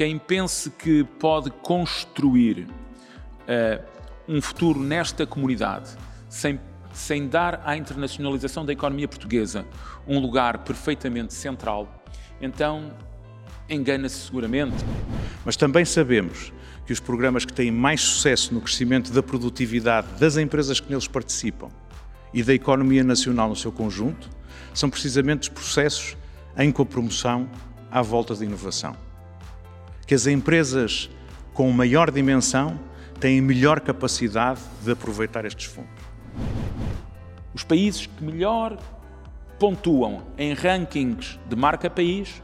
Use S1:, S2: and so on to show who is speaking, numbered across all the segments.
S1: quem pense que pode construir uh, um futuro nesta comunidade sem, sem dar à internacionalização da economia portuguesa um lugar perfeitamente central, então engana-se seguramente.
S2: Mas também sabemos que os programas que têm mais sucesso no crescimento da produtividade das empresas que neles participam e da economia nacional no seu conjunto são precisamente os processos em copromoção à volta da inovação. Que as empresas com maior dimensão têm melhor capacidade de aproveitar estes fundos.
S1: Os países que melhor pontuam em rankings de marca país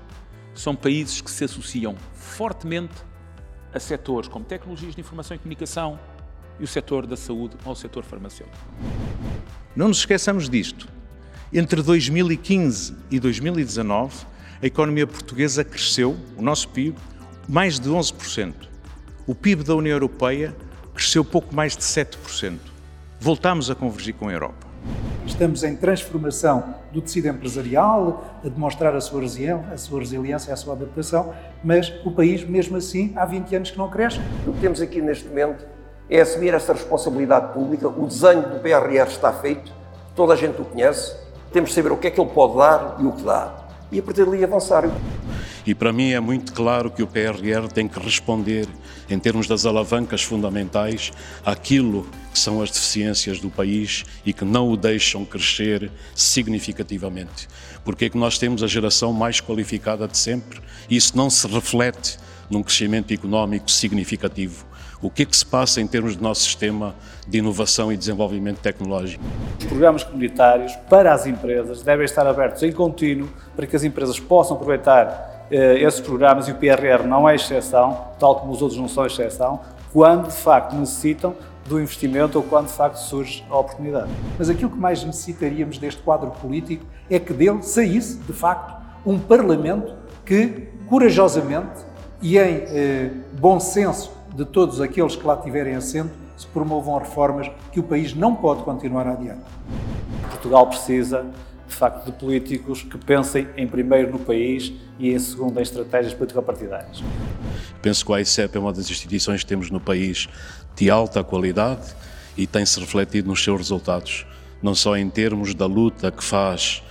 S1: são países que se associam fortemente a setores como tecnologias de informação e comunicação e o setor da saúde ou o setor farmacêutico.
S2: Não nos esqueçamos disto. Entre 2015 e 2019, a economia portuguesa cresceu, o nosso PIB, mais de 11%. O PIB da União Europeia cresceu pouco mais de 7%. Voltamos a convergir com a Europa.
S3: Estamos em transformação do tecido empresarial, a demonstrar a sua, a sua resiliência, a sua adaptação, mas o país, mesmo assim, há 20 anos que não cresce.
S4: O que temos aqui neste momento é assumir essa responsabilidade pública. O desenho do PRR está feito, toda a gente o conhece, temos de saber o que é que ele pode dar e o que dá. E a partir dali avançar.
S5: E para mim é muito claro que o PRR tem que responder, em termos das alavancas fundamentais, àquilo que são as deficiências do país e que não o deixam crescer significativamente. Porque é que nós temos a geração mais qualificada de sempre e isso não se reflete num crescimento económico significativo. O que é que se passa em termos do nosso sistema de inovação e desenvolvimento tecnológico?
S6: Os programas comunitários para as empresas devem estar abertos em contínuo para que as empresas possam aproveitar esses programas, e o PRR não é exceção, tal como os outros não são exceção, quando de facto necessitam do investimento ou quando de facto surge a oportunidade.
S3: Mas aquilo que mais necessitaríamos deste quadro político é que dele saísse, de facto, um Parlamento que, corajosamente e em eh, bom senso de todos aqueles que lá tiverem assento, se promovam reformas que o país não pode continuar adiante.
S6: Portugal precisa facto, de políticos que pensem em primeiro no país e em segundo em estratégias político-partidárias.
S5: Penso que o AICEP é uma das instituições que temos no país de alta qualidade e tem-se refletido nos seus resultados, não só em termos da luta que faz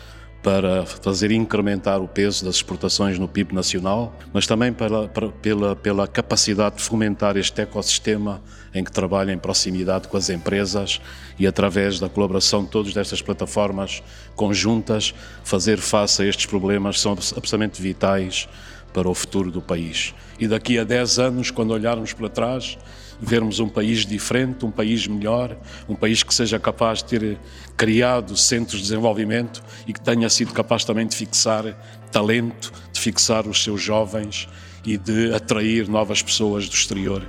S5: para fazer incrementar o peso das exportações no PIB nacional, mas também pela, pela, pela capacidade de fomentar este ecossistema em que trabalha em proximidade com as empresas e através da colaboração de todas estas plataformas conjuntas fazer face a estes problemas são absolutamente vitais para o futuro do país. E daqui a 10 anos, quando olharmos para trás, vermos um país diferente, um país melhor, um país que seja capaz de ter criado centros de desenvolvimento e que tenha sido capaz também de fixar talento, de fixar os seus jovens e de atrair novas pessoas do exterior.